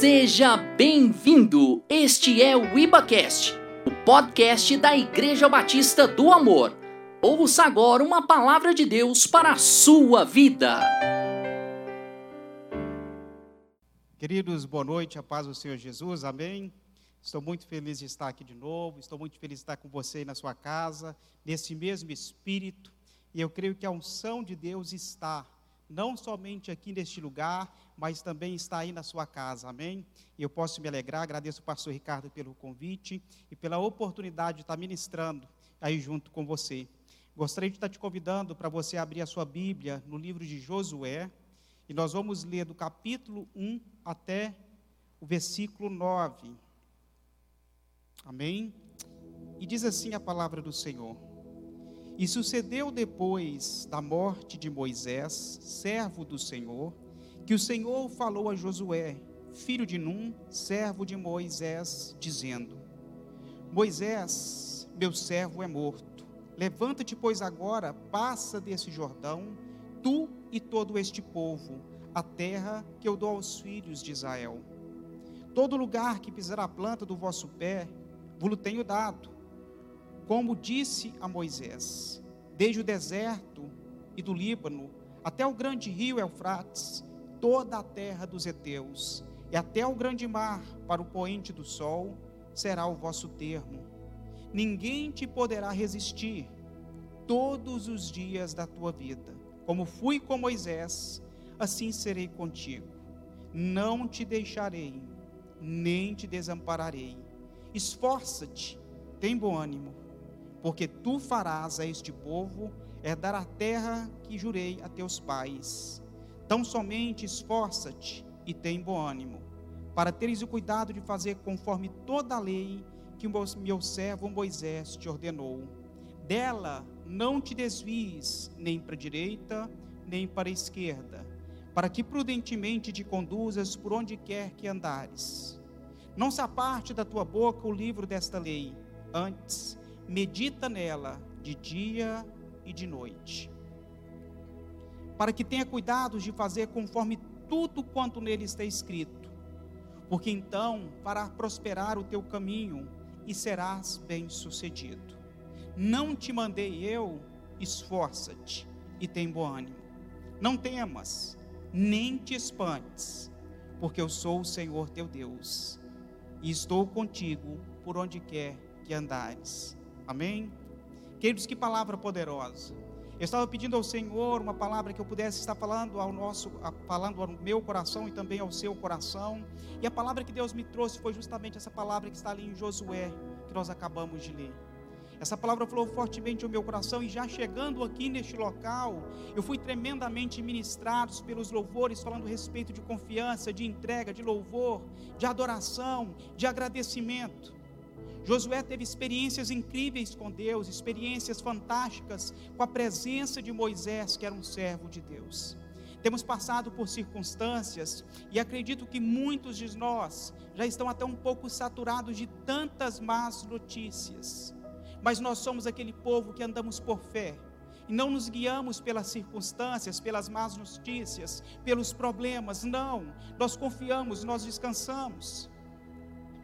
Seja bem-vindo! Este é o IbaCast, o podcast da Igreja Batista do Amor. Ouça agora uma palavra de Deus para a sua vida. Queridos, boa noite, a paz do Senhor Jesus, amém. Estou muito feliz de estar aqui de novo, estou muito feliz de estar com você na sua casa, nesse mesmo espírito, e eu creio que a unção de Deus está, não somente aqui neste lugar, mas também está aí na sua casa, amém? E eu posso me alegrar, agradeço ao pastor Ricardo pelo convite e pela oportunidade de estar ministrando aí junto com você. Gostaria de estar te convidando para você abrir a sua Bíblia no livro de Josué, e nós vamos ler do capítulo 1 até o versículo 9. Amém? E diz assim a palavra do Senhor: E sucedeu depois da morte de Moisés, servo do Senhor, que o Senhor falou a Josué, filho de Num, servo de Moisés, dizendo: Moisés, meu servo é morto. Levanta-te, pois, agora, passa desse Jordão, tu e todo este povo, a terra que eu dou aos filhos de Israel. Todo lugar que pisar a planta do vosso pé, vos tenho dado, como disse a Moisés, desde o deserto e do Líbano até o grande rio Eufrates, toda a terra dos heteus, e até o grande mar, para o poente do sol, será o vosso termo. Ninguém te poderá resistir todos os dias da tua vida. Como fui com Moisés, assim serei contigo. Não te deixarei, nem te desampararei Esforça-te, tem bom ânimo, porque tu farás a este povo herdar a terra que jurei a teus pais. Tão somente esforça-te e tem bom ânimo, para teres o cuidado de fazer conforme toda a lei que meu servo Moisés te ordenou. Dela não te desvies nem para a direita, nem para a esquerda, para que prudentemente te conduzas por onde quer que andares não se aparte da tua boca o livro desta lei, antes medita nela de dia e de noite, para que tenha cuidado de fazer conforme tudo quanto nele está escrito, porque então fará prosperar o teu caminho e serás bem-sucedido. Não te mandei eu, esforça-te e tem bom ânimo. Não temas, nem te espantes, porque eu sou o Senhor teu Deus e estou contigo por onde quer que andares. Amém? Queridos, que palavra poderosa. Eu estava pedindo ao Senhor uma palavra que eu pudesse estar falando ao nosso, falando ao meu coração e também ao seu coração. E a palavra que Deus me trouxe foi justamente essa palavra que está ali em Josué, que nós acabamos de ler. Essa palavra falou fortemente ao meu coração e já chegando aqui neste local, eu fui tremendamente ministrado pelos louvores falando respeito de confiança, de entrega, de louvor, de adoração, de agradecimento. Josué teve experiências incríveis com Deus, experiências fantásticas com a presença de Moisés, que era um servo de Deus. Temos passado por circunstâncias e acredito que muitos de nós já estão até um pouco saturados de tantas más notícias mas nós somos aquele povo que andamos por fé. E não nos guiamos pelas circunstâncias, pelas más notícias, pelos problemas, não. Nós confiamos, nós descansamos.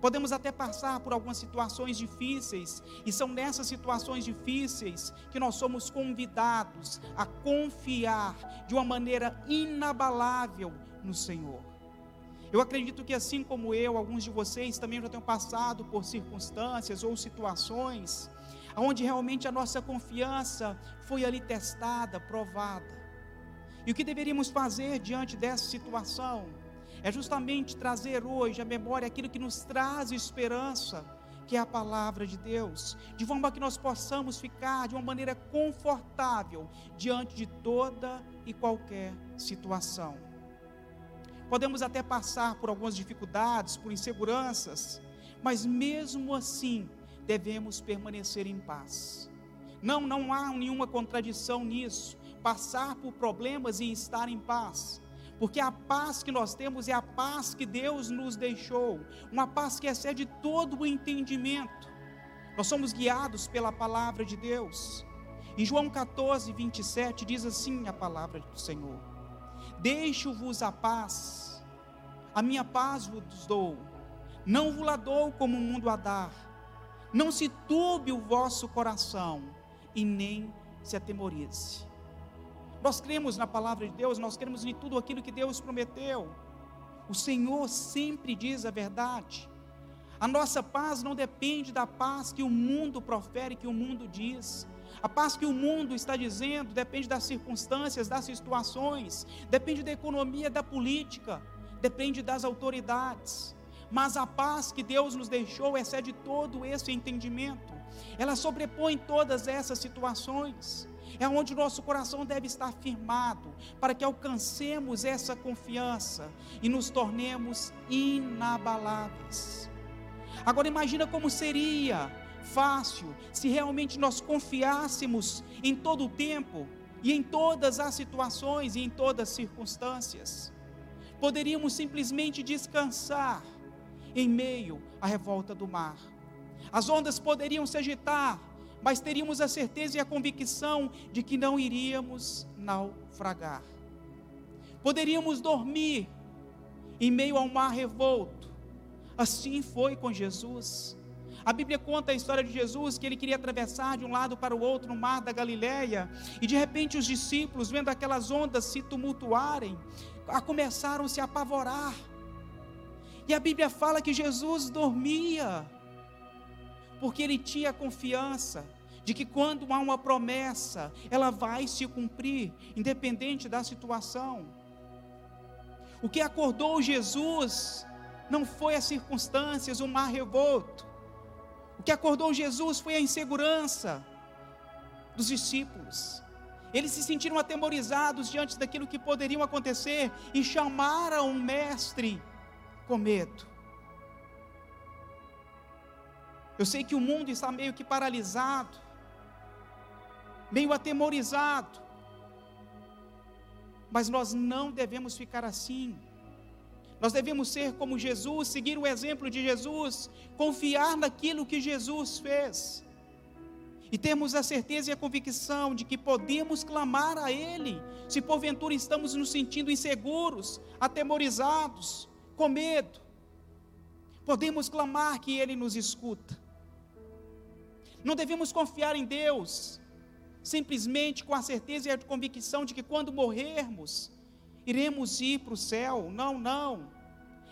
Podemos até passar por algumas situações difíceis, e são nessas situações difíceis que nós somos convidados a confiar de uma maneira inabalável no Senhor. Eu acredito que assim como eu, alguns de vocês também já tenham passado por circunstâncias ou situações onde realmente a nossa confiança foi ali testada, provada. E o que deveríamos fazer diante dessa situação é justamente trazer hoje à memória aquilo que nos traz esperança, que é a palavra de Deus, de forma que nós possamos ficar de uma maneira confortável diante de toda e qualquer situação. Podemos até passar por algumas dificuldades, por inseguranças, mas mesmo assim, devemos permanecer em paz. Não, não há nenhuma contradição nisso. Passar por problemas e estar em paz. Porque a paz que nós temos é a paz que Deus nos deixou, uma paz que excede todo o entendimento. Nós somos guiados pela palavra de Deus. Em João 14, 27 diz assim a palavra do Senhor: Deixo-vos a paz, A minha paz vos dou, não vos la dou como o mundo a dar. Não se turbe o vosso coração e nem se atemorize. Nós cremos na palavra de Deus, nós cremos em tudo aquilo que Deus prometeu. O Senhor sempre diz a verdade. A nossa paz não depende da paz que o mundo profere, que o mundo diz. A paz que o mundo está dizendo depende das circunstâncias, das situações, depende da economia, da política, depende das autoridades. Mas a paz que Deus nos deixou excede todo esse entendimento. Ela sobrepõe todas essas situações. É onde o nosso coração deve estar firmado, para que alcancemos essa confiança e nos tornemos inabaláveis. Agora imagina como seria fácil se realmente nós confiássemos em todo o tempo e em todas as situações e em todas as circunstâncias. Poderíamos simplesmente descansar em meio à revolta do mar. As ondas poderiam se agitar, mas teríamos a certeza e a convicção de que não iríamos naufragar. Poderíamos dormir em meio ao mar revolto. Assim foi com Jesus. A Bíblia conta a história de Jesus que ele queria atravessar de um lado para o outro no mar da Galileia, e de repente os discípulos, vendo aquelas ondas se tumultuarem, começaram a se apavorar. E a Bíblia fala que Jesus dormia, porque ele tinha confiança de que quando há uma promessa, ela vai se cumprir, independente da situação. O que acordou Jesus não foi as circunstâncias, o mar revolto, o que acordou Jesus foi a insegurança dos discípulos. Eles se sentiram atemorizados diante daquilo que poderiam acontecer e chamaram o mestre com medo. Eu sei que o mundo está meio que paralisado, meio atemorizado, mas nós não devemos ficar assim. Nós devemos ser como Jesus, seguir o exemplo de Jesus, confiar naquilo que Jesus fez. E temos a certeza e a convicção de que podemos clamar a Ele, se porventura estamos nos sentindo inseguros, atemorizados, com medo. Podemos clamar que Ele nos escuta. Não devemos confiar em Deus, simplesmente com a certeza e a convicção de que quando morrermos, iremos ir para o céu. Não, não.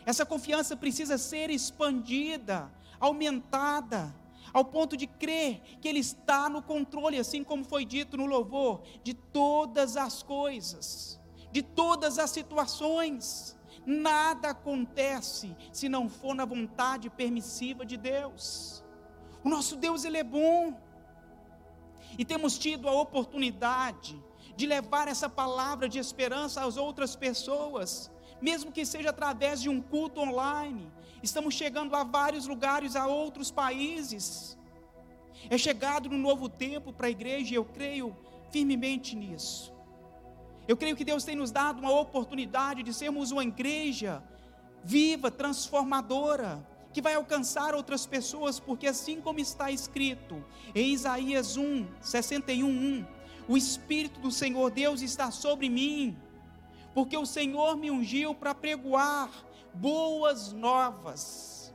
Essa confiança precisa ser expandida, aumentada, ao ponto de crer que Ele está no controle, assim como foi dito no louvor, de todas as coisas, de todas as situações. Nada acontece se não for na vontade permissiva de Deus. O nosso Deus, Ele é bom. E temos tido a oportunidade de levar essa palavra de esperança às outras pessoas, mesmo que seja através de um culto online. Estamos chegando a vários lugares, a outros países. É chegado no novo tempo para a igreja e eu creio firmemente nisso. Eu creio que Deus tem nos dado uma oportunidade de sermos uma igreja viva, transformadora, que vai alcançar outras pessoas, porque assim como está escrito em Isaías 1, 61, 1, o Espírito do Senhor Deus está sobre mim, porque o Senhor me ungiu para pregoar boas novas.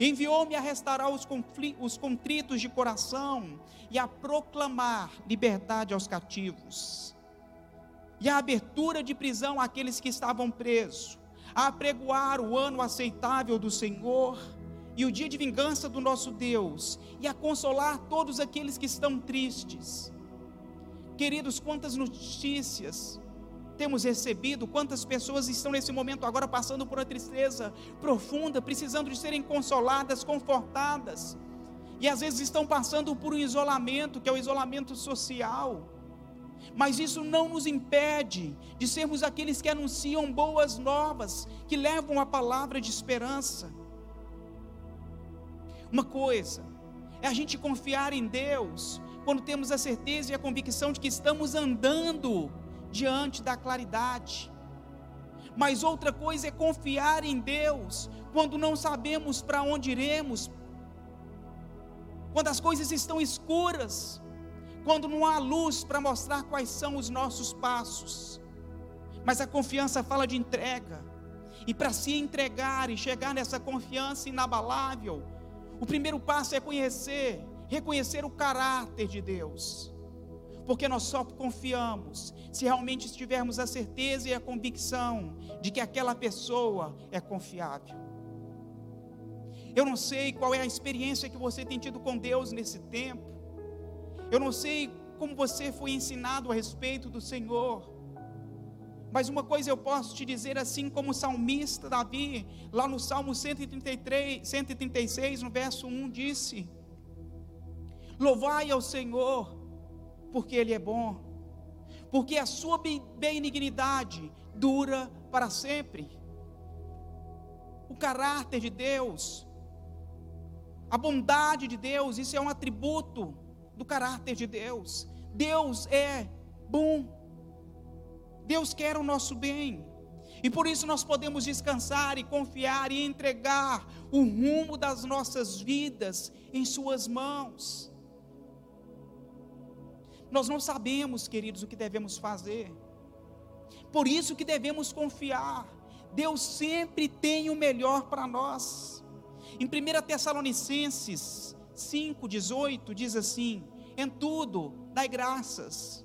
Enviou-me a restaurar os, os contritos de coração e a proclamar liberdade aos cativos, e a abertura de prisão àqueles que estavam presos, a pregoar o ano aceitável do Senhor e o dia de vingança do nosso Deus, e a consolar todos aqueles que estão tristes Queridos, quantas notícias temos recebido, quantas pessoas estão nesse momento agora passando por uma tristeza profunda, precisando de serem consoladas, confortadas, e às vezes estão passando por um isolamento, que é o isolamento social. Mas isso não nos impede de sermos aqueles que anunciam boas novas, que levam a palavra de esperança. Uma coisa é a gente confiar em Deus quando temos a certeza e a convicção de que estamos andando diante da claridade. Mas outra coisa é confiar em Deus quando não sabemos para onde iremos, quando as coisas estão escuras, quando não há luz para mostrar quais são os nossos passos. Mas a confiança fala de entrega, e para se entregar e chegar nessa confiança inabalável, o primeiro passo é conhecer, reconhecer o caráter de Deus. Porque nós só confiamos se realmente tivermos a certeza e a convicção de que aquela pessoa é confiável. Eu não sei qual é a experiência que você tem tido com Deus nesse tempo. Eu não sei como você foi ensinado a respeito do Senhor. Mas uma coisa eu posso te dizer, assim como o salmista Davi, lá no Salmo 133, 136, no verso 1, disse: Louvai ao Senhor, porque Ele é bom, porque a sua benignidade dura para sempre. O caráter de Deus, a bondade de Deus, isso é um atributo do caráter de Deus. Deus é bom. Deus quer o nosso bem. E por isso nós podemos descansar e confiar e entregar o rumo das nossas vidas em Suas mãos. Nós não sabemos, queridos, o que devemos fazer. Por isso que devemos confiar. Deus sempre tem o melhor para nós. Em 1 Tessalonicenses 5,18 diz assim: Em tudo dai graças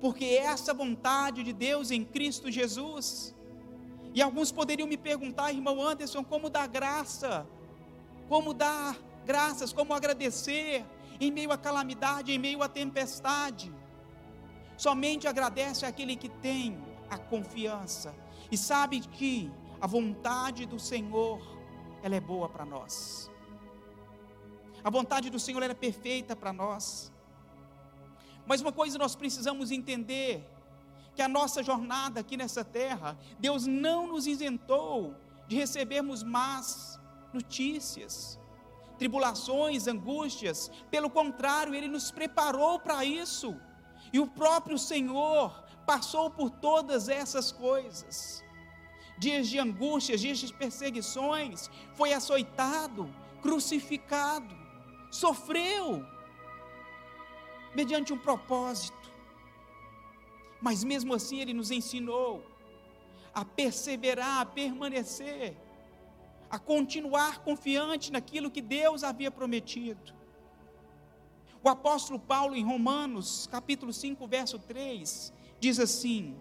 porque essa vontade de Deus em Cristo Jesus. E alguns poderiam me perguntar, irmão Anderson, como dar graça? Como dar graças? Como agradecer em meio à calamidade, em meio à tempestade? Somente agradece aquele que tem a confiança e sabe que a vontade do Senhor ela é boa para nós. A vontade do Senhor é perfeita para nós. Mas uma coisa nós precisamos entender: que a nossa jornada aqui nessa terra, Deus não nos isentou de recebermos más notícias, tribulações, angústias, pelo contrário, Ele nos preparou para isso, e o próprio Senhor passou por todas essas coisas. Dias de angústias, dias de perseguições, foi açoitado, crucificado, sofreu, mediante um propósito. Mas mesmo assim ele nos ensinou a perseverar, a permanecer, a continuar confiante naquilo que Deus havia prometido. O apóstolo Paulo em Romanos, capítulo 5, verso 3, diz assim: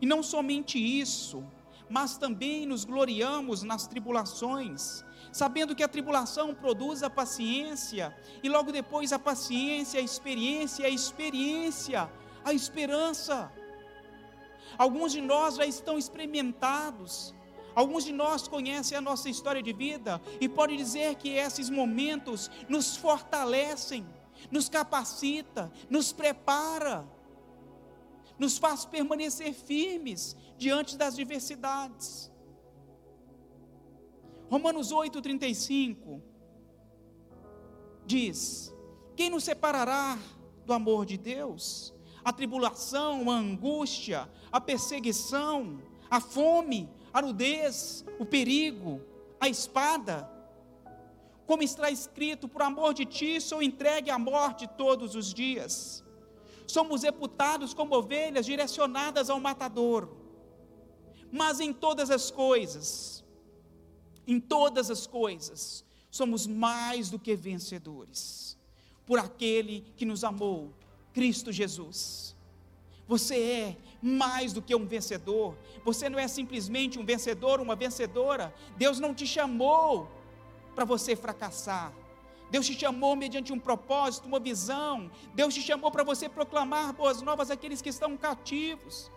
"E não somente isso, mas também nos gloriamos nas tribulações, sabendo que a tribulação produz a paciência, e logo depois a paciência, a experiência, a experiência, a esperança. Alguns de nós já estão experimentados, alguns de nós conhecem a nossa história de vida e pode dizer que esses momentos nos fortalecem, nos capacita, nos prepara, nos faz permanecer firmes diante das diversidades. Romanos 8,35 diz: Quem nos separará do amor de Deus? A tribulação, a angústia, a perseguição, a fome, a nudez, o perigo, a espada. Como está escrito, por amor de ti sou entregue à morte todos os dias. Somos reputados como ovelhas direcionadas ao matador. Mas em todas as coisas, em todas as coisas, somos mais do que vencedores, por aquele que nos amou, Cristo Jesus. Você é mais do que um vencedor, você não é simplesmente um vencedor, uma vencedora. Deus não te chamou para você fracassar. Deus te chamou mediante um propósito, uma visão. Deus te chamou para você proclamar boas novas àqueles que estão cativos.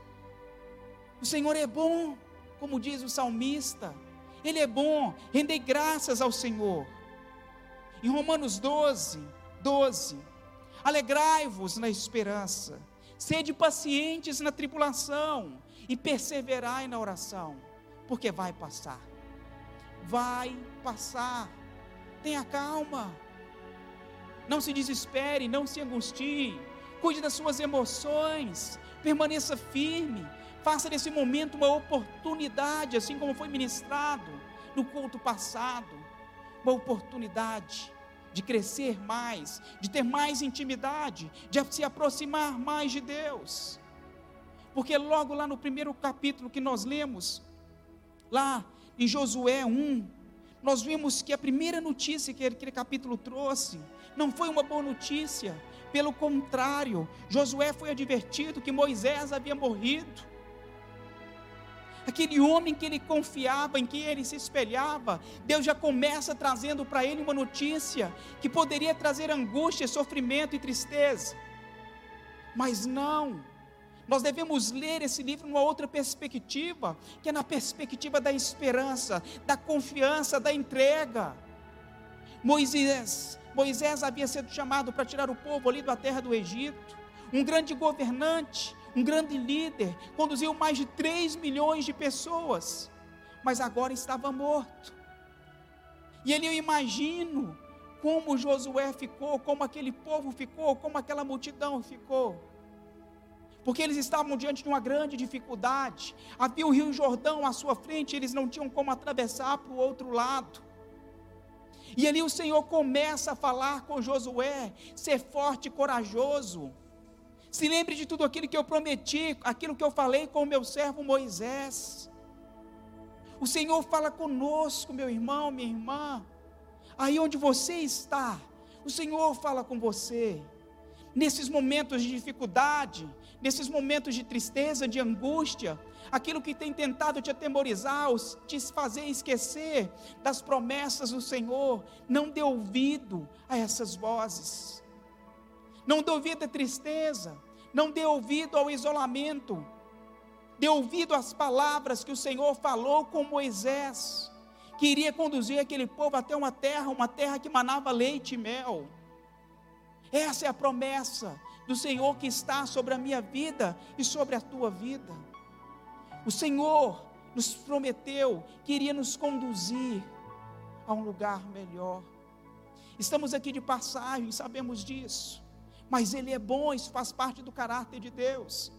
O Senhor é bom, como diz o salmista. Ele é bom, rendei graças ao Senhor. Em Romanos 12, 12, alegrai-vos na esperança, sede pacientes na tribulação e perseverai na oração, porque vai passar. Vai passar. Tenha calma. Não se desespere, não se angustie. Cuide das suas emoções. Permaneça firme Faça desse momento uma oportunidade, assim como foi ministrado no culto passado, uma oportunidade de crescer mais, de ter mais intimidade, de se aproximar mais de Deus. Porque logo lá no primeiro capítulo que nós lemos, lá em Josué 1, nós vimos que a primeira notícia que aquele capítulo trouxe não foi uma boa notícia, pelo contrário, Josué foi advertido que Moisés havia morrido. Aquele homem que ele confiava, em quem ele se espelhava, Deus já começa trazendo para ele uma notícia que poderia trazer angústia, sofrimento e tristeza. Mas não, nós devemos ler esse livro numa outra perspectiva, que é na perspectiva da esperança, da confiança, da entrega. Moisés, Moisés havia sido chamado para tirar o povo ali da terra do Egito, um grande governante, um grande líder, conduziu mais de 3 milhões de pessoas, mas agora estava morto. E ele eu imagino como Josué ficou, como aquele povo ficou, como aquela multidão ficou porque eles estavam diante de uma grande dificuldade. Havia o Rio Jordão à sua frente, eles não tinham como atravessar para o outro lado. E ali o Senhor começa a falar com Josué: ser forte e corajoso. Se lembre de tudo aquilo que eu prometi, aquilo que eu falei com o meu servo Moisés. O Senhor fala conosco, meu irmão, minha irmã. Aí onde você está, o Senhor fala com você. Nesses momentos de dificuldade, nesses momentos de tristeza, de angústia, aquilo que tem tentado te atemorizar, te fazer esquecer das promessas do Senhor, não dê ouvido a essas vozes, não dê ouvido à tristeza, não dê ouvido ao isolamento, dê ouvido às palavras que o Senhor falou com Moisés, que iria conduzir aquele povo até uma terra, uma terra que manava leite e mel. Essa é a promessa do Senhor que está sobre a minha vida e sobre a tua vida. O Senhor nos prometeu que iria nos conduzir a um lugar melhor. Estamos aqui de passagem, sabemos disso, mas Ele é bom, isso faz parte do caráter de Deus.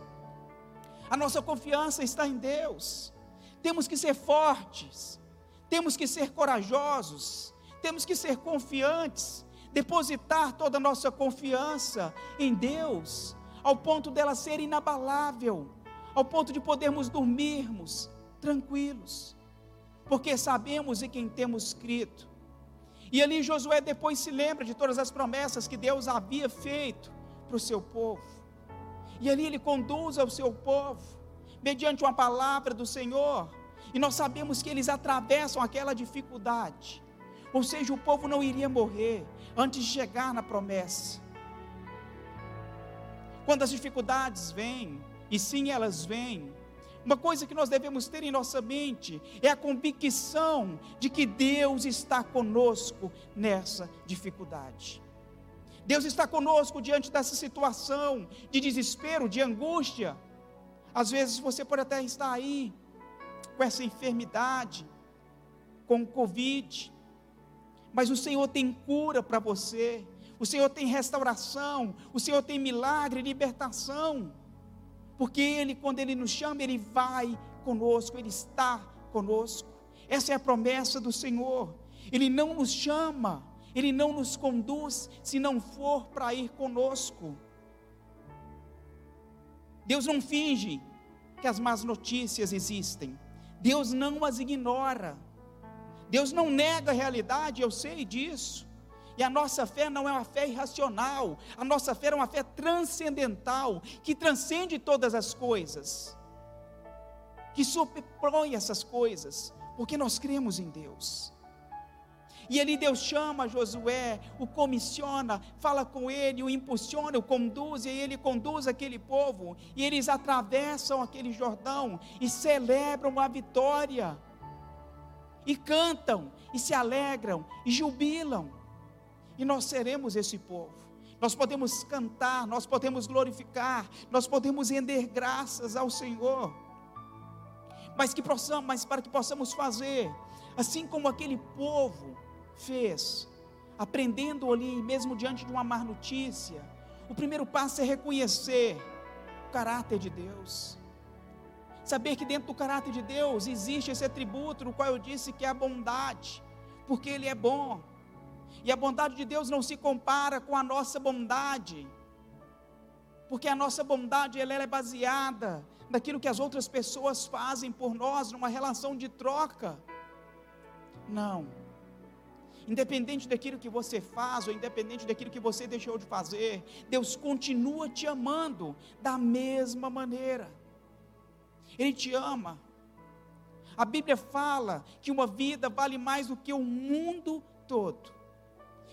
A nossa confiança está em Deus. Temos que ser fortes, temos que ser corajosos, temos que ser confiantes, depositar toda a nossa confiança em Deus, ao ponto dela ser inabalável, ao ponto de podermos dormirmos tranquilos, porque sabemos em quem temos crido. E ali Josué depois se lembra de todas as promessas que Deus havia feito para o seu povo. E ali ele conduz ao seu povo, mediante uma palavra do Senhor. E nós sabemos que eles atravessam aquela dificuldade. Ou seja, o povo não iria morrer, antes de chegar na promessa. Quando as dificuldades vêm, e sim elas vêm, uma coisa que nós devemos ter em nossa mente é a convicção de que Deus está conosco nessa dificuldade. Deus está conosco diante dessa situação de desespero, de angústia. Às vezes você pode até estar aí com essa enfermidade, com o Covid, mas o Senhor tem cura para você, o Senhor tem restauração, o Senhor tem milagre, libertação, porque Ele, quando Ele nos chama, Ele vai conosco, Ele está conosco. Essa é a promessa do Senhor. Ele não nos chama, Ele não nos conduz se não for para ir conosco. Deus não finge que as más notícias existem, Deus não as ignora. Deus não nega a realidade, eu sei disso. E a nossa fé não é uma fé irracional, a nossa fé é uma fé transcendental, que transcende todas as coisas, que sobrepõe essas coisas, porque nós cremos em Deus. E ali Deus chama Josué, o comissiona, fala com ele, o impulsiona, o conduz, e ele conduz aquele povo, e eles atravessam aquele Jordão e celebram a vitória e cantam, e se alegram, e jubilam. E nós seremos esse povo. Nós podemos cantar, nós podemos glorificar, nós podemos render graças ao Senhor. Mas que possamos, mas para que possamos fazer, assim como aquele povo fez, aprendendo ali, mesmo diante de uma má notícia, o primeiro passo é reconhecer o caráter de Deus Saber que dentro do caráter de Deus existe esse atributo no qual eu disse que é a bondade, porque Ele é bom. E a bondade de Deus não se compara com a nossa bondade, porque a nossa bondade ela é baseada naquilo que as outras pessoas fazem por nós, numa relação de troca. Não. Independente daquilo que você faz, ou independente daquilo que você deixou de fazer, Deus continua te amando da mesma maneira. Ele te ama. A Bíblia fala que uma vida vale mais do que o mundo todo.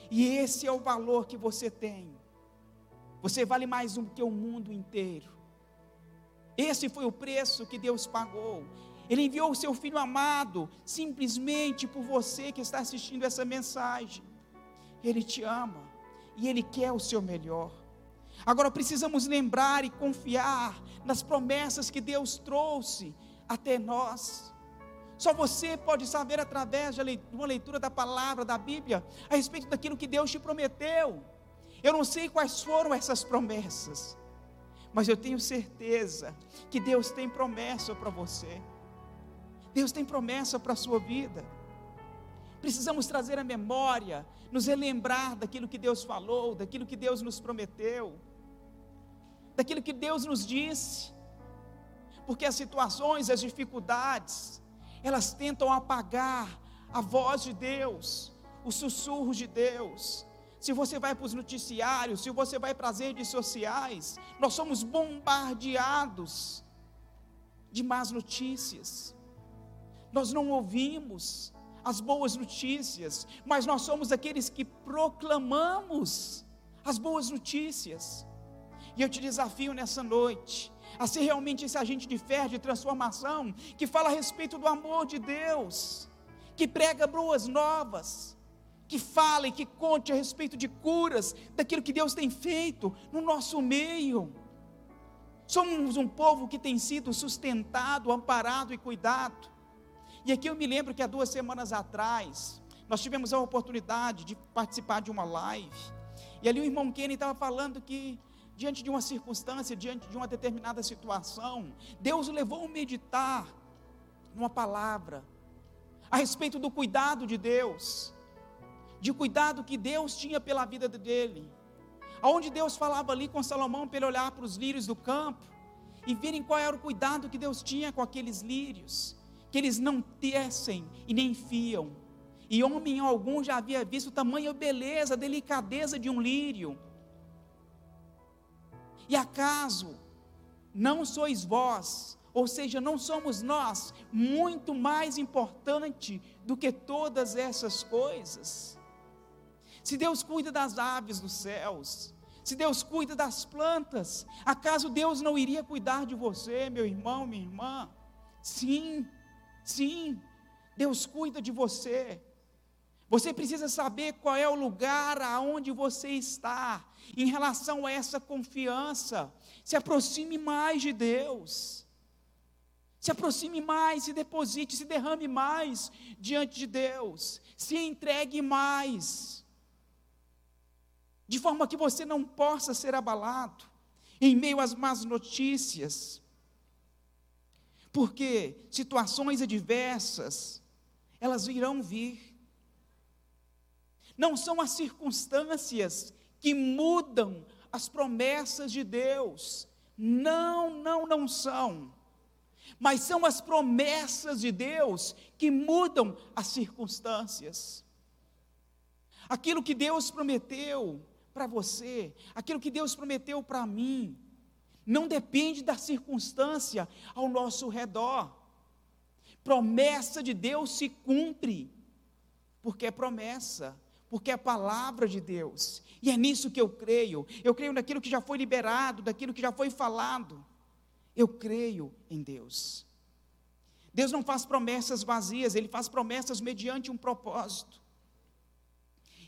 E esse é o valor que você tem. Você vale mais do que o mundo inteiro. Esse foi o preço que Deus pagou. Ele enviou o seu filho amado simplesmente por você que está assistindo essa mensagem. Ele te ama e ele quer o seu melhor. Agora precisamos lembrar e confiar nas promessas que Deus trouxe até nós. Só você pode saber através de uma leitura da palavra da Bíblia a respeito daquilo que Deus te prometeu. Eu não sei quais foram essas promessas, mas eu tenho certeza que Deus tem promessa para você. Deus tem promessa para a sua vida. Precisamos trazer a memória, nos relembrar daquilo que Deus falou, daquilo que Deus nos prometeu, daquilo que Deus nos disse, porque as situações, as dificuldades, elas tentam apagar a voz de Deus, os sussurros de Deus. Se você vai para os noticiários, se você vai para as redes sociais, nós somos bombardeados de más notícias. Nós não ouvimos as boas notícias, mas nós somos aqueles que proclamamos as boas notícias. E eu te desafio nessa noite a ser realmente esse agente de fé, de transformação, que fala a respeito do amor de Deus, que prega boas novas, que fala e que conte a respeito de curas, daquilo que Deus tem feito no nosso meio. Somos um povo que tem sido sustentado, amparado e cuidado. E aqui eu me lembro que há duas semanas atrás, nós tivemos a oportunidade de participar de uma live. E ali o irmão Kenny estava falando que diante de uma circunstância, diante de uma determinada situação, Deus o levou a meditar numa palavra a respeito do cuidado de Deus, de cuidado que Deus tinha pela vida dele. Aonde Deus falava ali com Salomão para ele olhar para os lírios do campo e verem qual era o cuidado que Deus tinha com aqueles lírios, que eles não tecem e nem fiam. E homem algum já havia visto tamanha beleza, delicadeza de um lírio. E acaso não sois vós, ou seja, não somos nós, muito mais importante do que todas essas coisas? Se Deus cuida das aves dos céus, se Deus cuida das plantas, acaso Deus não iria cuidar de você, meu irmão, minha irmã? Sim, sim, Deus cuida de você. Você precisa saber qual é o lugar aonde você está em relação a essa confiança. Se aproxime mais de Deus. Se aproxime mais, se deposite, se derrame mais diante de Deus. Se entregue mais. De forma que você não possa ser abalado em meio às más notícias. Porque situações adversas, elas virão vir. Não são as circunstâncias que mudam as promessas de Deus. Não, não, não são. Mas são as promessas de Deus que mudam as circunstâncias. Aquilo que Deus prometeu para você, aquilo que Deus prometeu para mim, não depende da circunstância ao nosso redor. Promessa de Deus se cumpre, porque é promessa porque é a palavra de Deus, e é nisso que eu creio. Eu creio naquilo que já foi liberado, daquilo que já foi falado. Eu creio em Deus. Deus não faz promessas vazias, ele faz promessas mediante um propósito.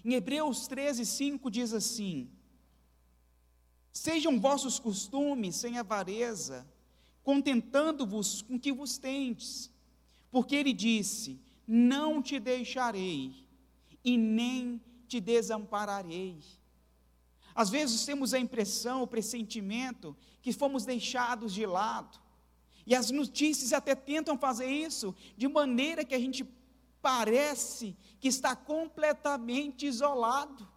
Em Hebreus 13, 5 diz assim: Sejam vossos costumes sem avareza, contentando-vos com que vos tendes, porque ele disse: Não te deixarei e nem te desampararei. Às vezes temos a impressão, o pressentimento que fomos deixados de lado. E as notícias até tentam fazer isso de maneira que a gente parece que está completamente isolado.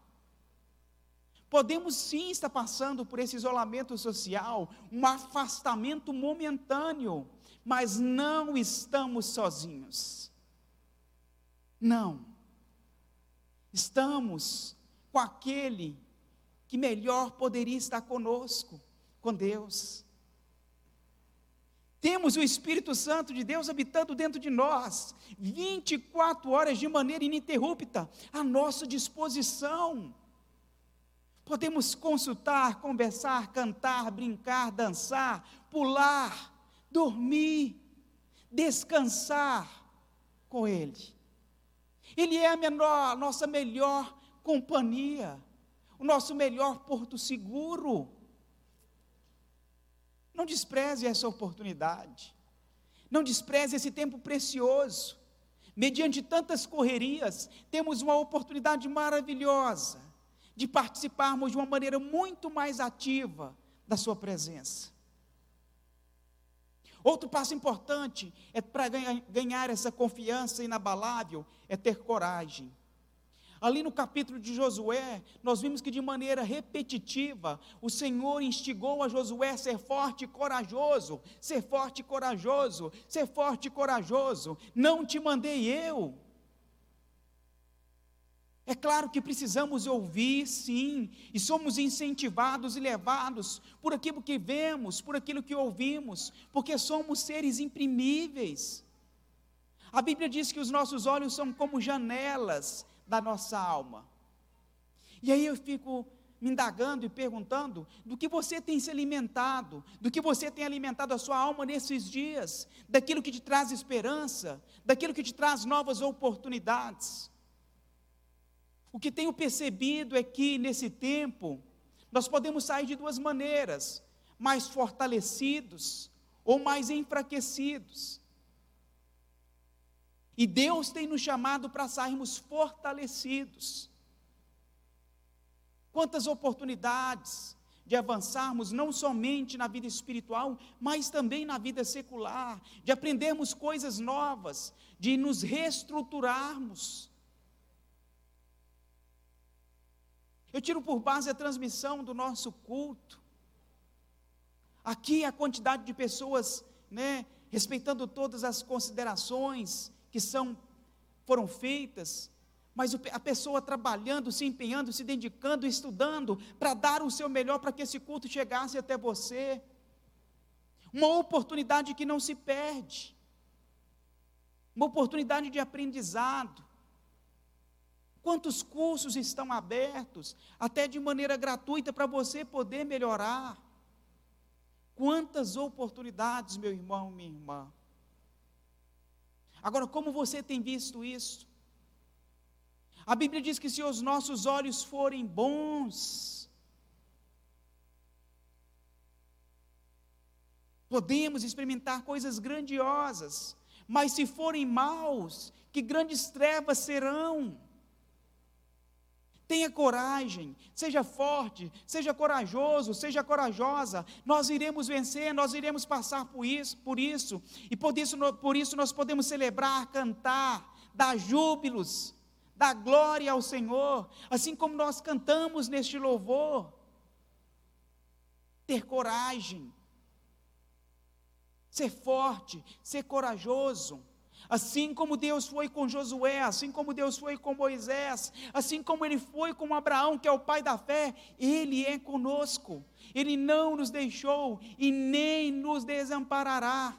Podemos sim estar passando por esse isolamento social, um afastamento momentâneo, mas não estamos sozinhos. Não. Estamos com aquele que melhor poderia estar conosco, com Deus. Temos o Espírito Santo de Deus habitando dentro de nós, 24 horas de maneira ininterrupta, à nossa disposição. Podemos consultar, conversar, cantar, brincar, dançar, pular, dormir, descansar com Ele. Ele é a menor, nossa melhor companhia, o nosso melhor porto seguro. Não despreze essa oportunidade. Não despreze esse tempo precioso. Mediante tantas correrias, temos uma oportunidade maravilhosa de participarmos de uma maneira muito mais ativa da Sua presença. Outro passo importante é para ganhar essa confiança inabalável é ter coragem. Ali no capítulo de Josué, nós vimos que de maneira repetitiva, o Senhor instigou a Josué a ser forte e corajoso, ser forte e corajoso, ser forte e corajoso. Não te mandei eu. É claro que precisamos ouvir, sim, e somos incentivados e levados por aquilo que vemos, por aquilo que ouvimos, porque somos seres imprimíveis. A Bíblia diz que os nossos olhos são como janelas da nossa alma. E aí eu fico me indagando e perguntando do que você tem se alimentado, do que você tem alimentado a sua alma nesses dias, daquilo que te traz esperança, daquilo que te traz novas oportunidades. O que tenho percebido é que nesse tempo nós podemos sair de duas maneiras: mais fortalecidos ou mais enfraquecidos. E Deus tem nos chamado para sairmos fortalecidos. Quantas oportunidades de avançarmos não somente na vida espiritual, mas também na vida secular, de aprendermos coisas novas, de nos reestruturarmos. Eu tiro por base a transmissão do nosso culto. Aqui a quantidade de pessoas, né, respeitando todas as considerações, que são foram feitas, mas a pessoa trabalhando, se empenhando, se dedicando, estudando para dar o seu melhor para que esse culto chegasse até você. Uma oportunidade que não se perde. Uma oportunidade de aprendizado. Quantos cursos estão abertos, até de maneira gratuita, para você poder melhorar? Quantas oportunidades, meu irmão, minha irmã. Agora, como você tem visto isso? A Bíblia diz que se os nossos olhos forem bons, podemos experimentar coisas grandiosas, mas se forem maus, que grandes trevas serão. Tenha coragem, seja forte, seja corajoso, seja corajosa. Nós iremos vencer, nós iremos passar por isso, por isso. E por isso, por isso nós podemos celebrar, cantar, dar júbilos, dar glória ao Senhor, assim como nós cantamos neste louvor. Ter coragem, ser forte, ser corajoso. Assim como Deus foi com Josué, assim como Deus foi com Moisés, assim como Ele foi com Abraão, que é o pai da fé, Ele é conosco. Ele não nos deixou e nem nos desamparará.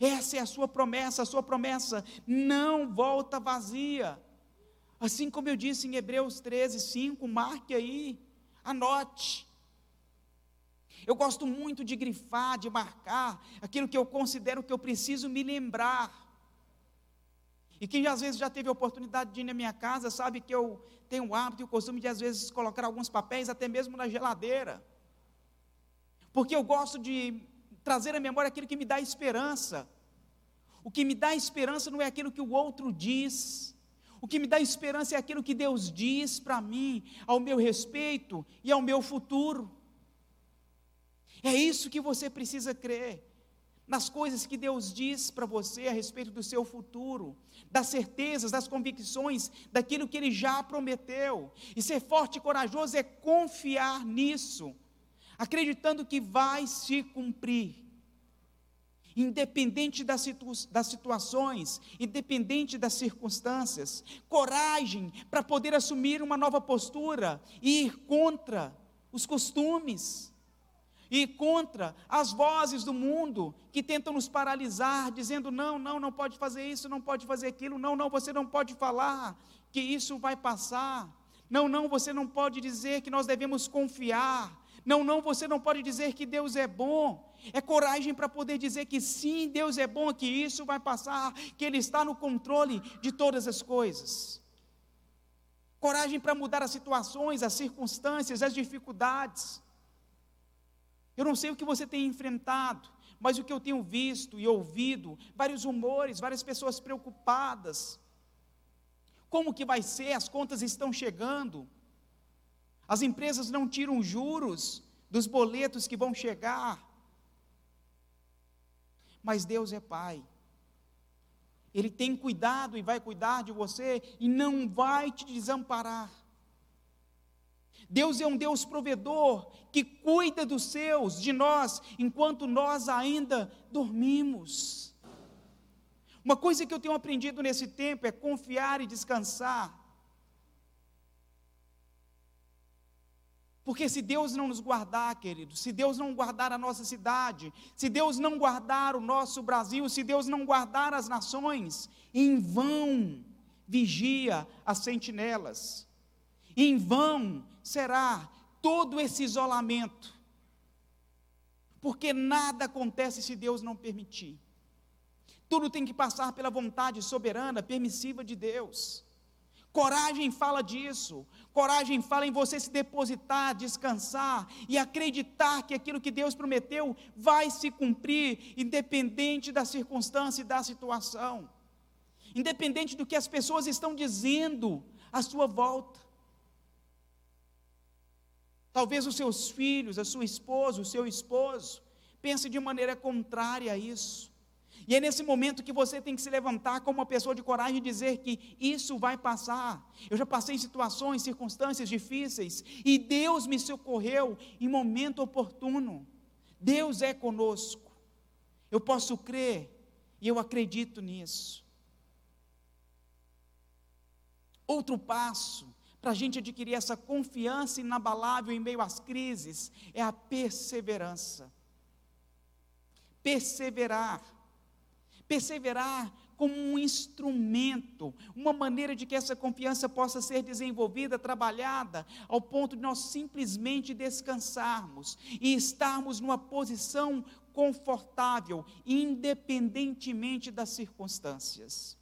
Essa é a sua promessa, a sua promessa não volta vazia. Assim como eu disse em Hebreus 13, 5, marque aí, anote. Eu gosto muito de grifar, de marcar aquilo que eu considero que eu preciso me lembrar. E quem às vezes já teve a oportunidade de ir na minha casa, sabe que eu tenho o hábito e o costume de às vezes colocar alguns papéis até mesmo na geladeira. Porque eu gosto de trazer à memória aquilo que me dá esperança. O que me dá esperança não é aquilo que o outro diz. O que me dá esperança é aquilo que Deus diz para mim, ao meu respeito e ao meu futuro. É isso que você precisa crer. Nas coisas que Deus diz para você a respeito do seu futuro, das certezas, das convicções, daquilo que Ele já prometeu. E ser forte e corajoso é confiar nisso, acreditando que vai se cumprir. independente das, situ das situações, independente das circunstâncias, coragem para poder assumir uma nova postura e ir contra os costumes, e contra as vozes do mundo que tentam nos paralisar, dizendo: não, não, não pode fazer isso, não pode fazer aquilo, não, não, você não pode falar que isso vai passar, não, não, você não pode dizer que nós devemos confiar, não, não, você não pode dizer que Deus é bom. É coragem para poder dizer que sim, Deus é bom, que isso vai passar, que Ele está no controle de todas as coisas. Coragem para mudar as situações, as circunstâncias, as dificuldades. Eu não sei o que você tem enfrentado, mas o que eu tenho visto e ouvido, vários rumores, várias pessoas preocupadas. Como que vai ser? As contas estão chegando. As empresas não tiram juros dos boletos que vão chegar. Mas Deus é Pai. Ele tem cuidado e vai cuidar de você e não vai te desamparar. Deus é um Deus provedor que cuida dos seus, de nós, enquanto nós ainda dormimos. Uma coisa que eu tenho aprendido nesse tempo é confiar e descansar. Porque se Deus não nos guardar, querido, se Deus não guardar a nossa cidade, se Deus não guardar o nosso Brasil, se Deus não guardar as nações, em vão vigia as sentinelas, em vão será todo esse isolamento, porque nada acontece se Deus não permitir. Tudo tem que passar pela vontade soberana, permissiva de Deus. Coragem fala disso. Coragem fala em você se depositar, descansar e acreditar que aquilo que Deus prometeu vai se cumprir, independente da circunstância e da situação, independente do que as pessoas estão dizendo à sua volta. Talvez os seus filhos, a sua esposa, o seu esposo, pense de maneira contrária a isso. E é nesse momento que você tem que se levantar como uma pessoa de coragem e dizer que isso vai passar. Eu já passei em situações, circunstâncias difíceis e Deus me socorreu em momento oportuno. Deus é conosco. Eu posso crer e eu acredito nisso. Outro passo para a gente adquirir essa confiança inabalável em meio às crises é a perseverança. Perseverar perseverar como um instrumento, uma maneira de que essa confiança possa ser desenvolvida, trabalhada, ao ponto de nós simplesmente descansarmos e estarmos numa posição confortável, independentemente das circunstâncias.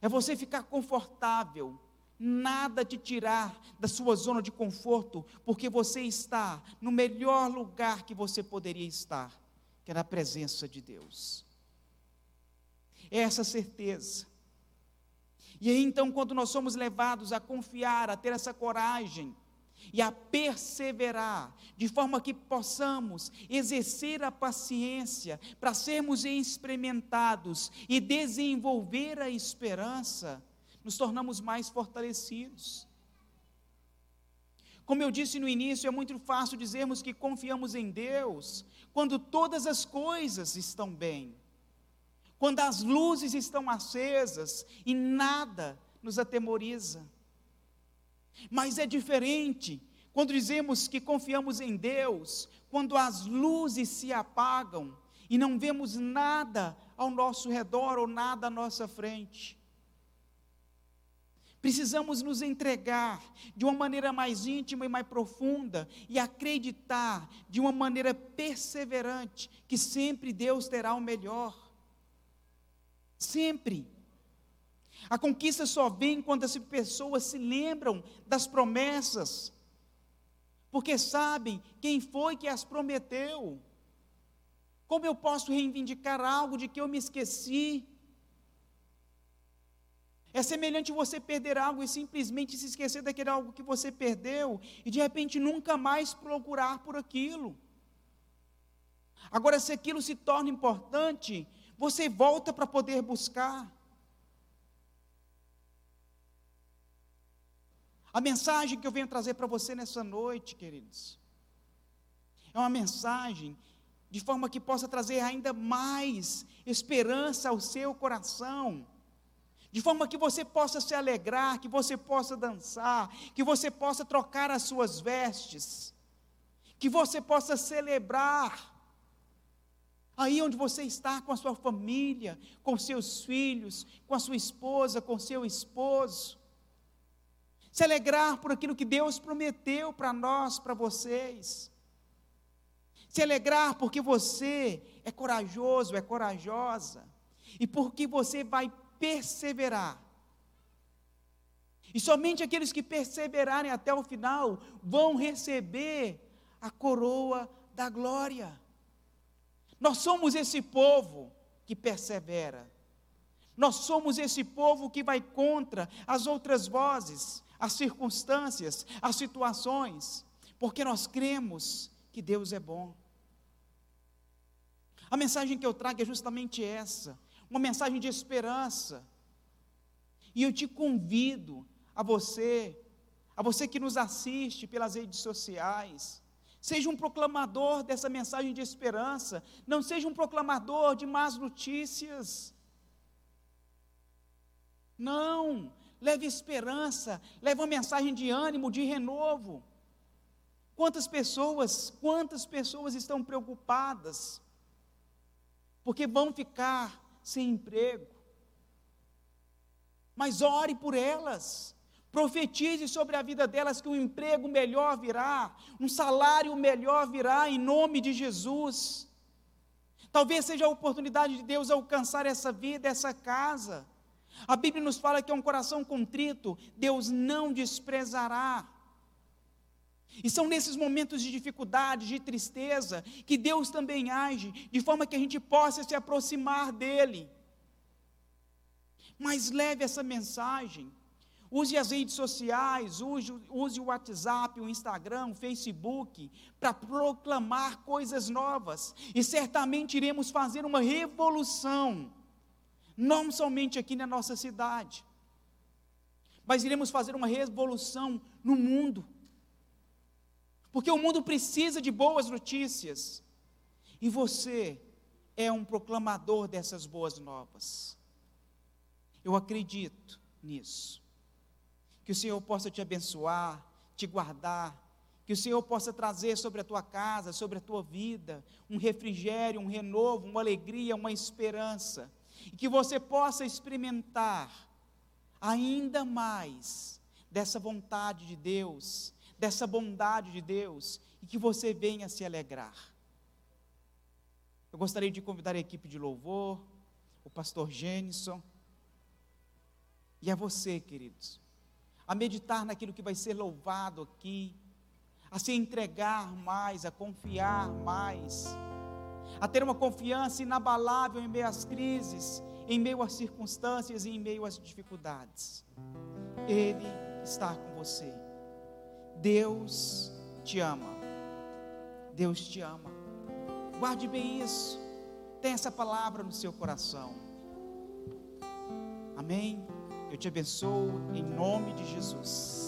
É você ficar confortável, nada te tirar da sua zona de conforto, porque você está no melhor lugar que você poderia estar, que é na presença de Deus. É essa certeza. E aí então, quando nós somos levados a confiar, a ter essa coragem e a perseverar, de forma que possamos exercer a paciência para sermos experimentados e desenvolver a esperança, nos tornamos mais fortalecidos. Como eu disse no início, é muito fácil dizermos que confiamos em Deus quando todas as coisas estão bem quando as luzes estão acesas e nada nos atemoriza. Mas é diferente quando dizemos que confiamos em Deus, quando as luzes se apagam e não vemos nada ao nosso redor ou nada à nossa frente. Precisamos nos entregar de uma maneira mais íntima e mais profunda e acreditar de uma maneira perseverante que sempre Deus terá o melhor. Sempre. A conquista só vem quando as pessoas se lembram das promessas, porque sabem quem foi que as prometeu. Como eu posso reivindicar algo de que eu me esqueci? É semelhante você perder algo e simplesmente se esquecer daquele algo que você perdeu e de repente nunca mais procurar por aquilo. Agora, se aquilo se torna importante, você volta para poder buscar. A mensagem que eu venho trazer para você nessa noite, queridos, é uma mensagem de forma que possa trazer ainda mais esperança ao seu coração, de forma que você possa se alegrar, que você possa dançar, que você possa trocar as suas vestes, que você possa celebrar. Aí onde você está com a sua família, com seus filhos, com a sua esposa, com seu esposo. Se alegrar por aquilo que Deus prometeu para nós, para vocês se alegrar porque você é corajoso, é corajosa, e porque você vai perseverar. E somente aqueles que perseverarem até o final vão receber a coroa da glória. Nós somos esse povo que persevera. Nós somos esse povo que vai contra as outras vozes, as circunstâncias, as situações, porque nós cremos que Deus é bom. A mensagem que eu trago é justamente essa, uma mensagem de esperança. E eu te convido a você, a você que nos assiste pelas redes sociais, seja um proclamador dessa mensagem de esperança, não seja um proclamador de más notícias. Não, leve esperança, leve uma mensagem de ânimo, de renovo. Quantas pessoas, quantas pessoas estão preocupadas porque vão ficar sem emprego? Mas ore por elas. Profetize sobre a vida delas que um emprego melhor virá, um salário melhor virá em nome de Jesus. Talvez seja a oportunidade de Deus alcançar essa vida, essa casa. A Bíblia nos fala que é um coração contrito, Deus não desprezará. E são nesses momentos de dificuldade, de tristeza, que Deus também age, de forma que a gente possa se aproximar dEle. Mas leve essa mensagem. Use as redes sociais, use, use o WhatsApp, o Instagram, o Facebook, para proclamar coisas novas. E certamente iremos fazer uma revolução, não somente aqui na nossa cidade, mas iremos fazer uma revolução no mundo. Porque o mundo precisa de boas notícias. E você é um proclamador dessas boas novas. Eu acredito nisso. Que o Senhor possa te abençoar, te guardar, que o Senhor possa trazer sobre a tua casa, sobre a tua vida, um refrigério, um renovo, uma alegria, uma esperança. E que você possa experimentar ainda mais dessa vontade de Deus dessa bondade de Deus e que você venha se alegrar. Eu gostaria de convidar a equipe de louvor, o pastor Gênison, e a você, queridos, a meditar naquilo que vai ser louvado aqui, a se entregar mais, a confiar mais, a ter uma confiança inabalável em meio às crises, em meio às circunstâncias e em meio às dificuldades. Ele está com você. Deus te ama. Deus te ama. Guarde bem isso. Tenha essa palavra no seu coração. Amém. Eu te abençoo em nome de Jesus.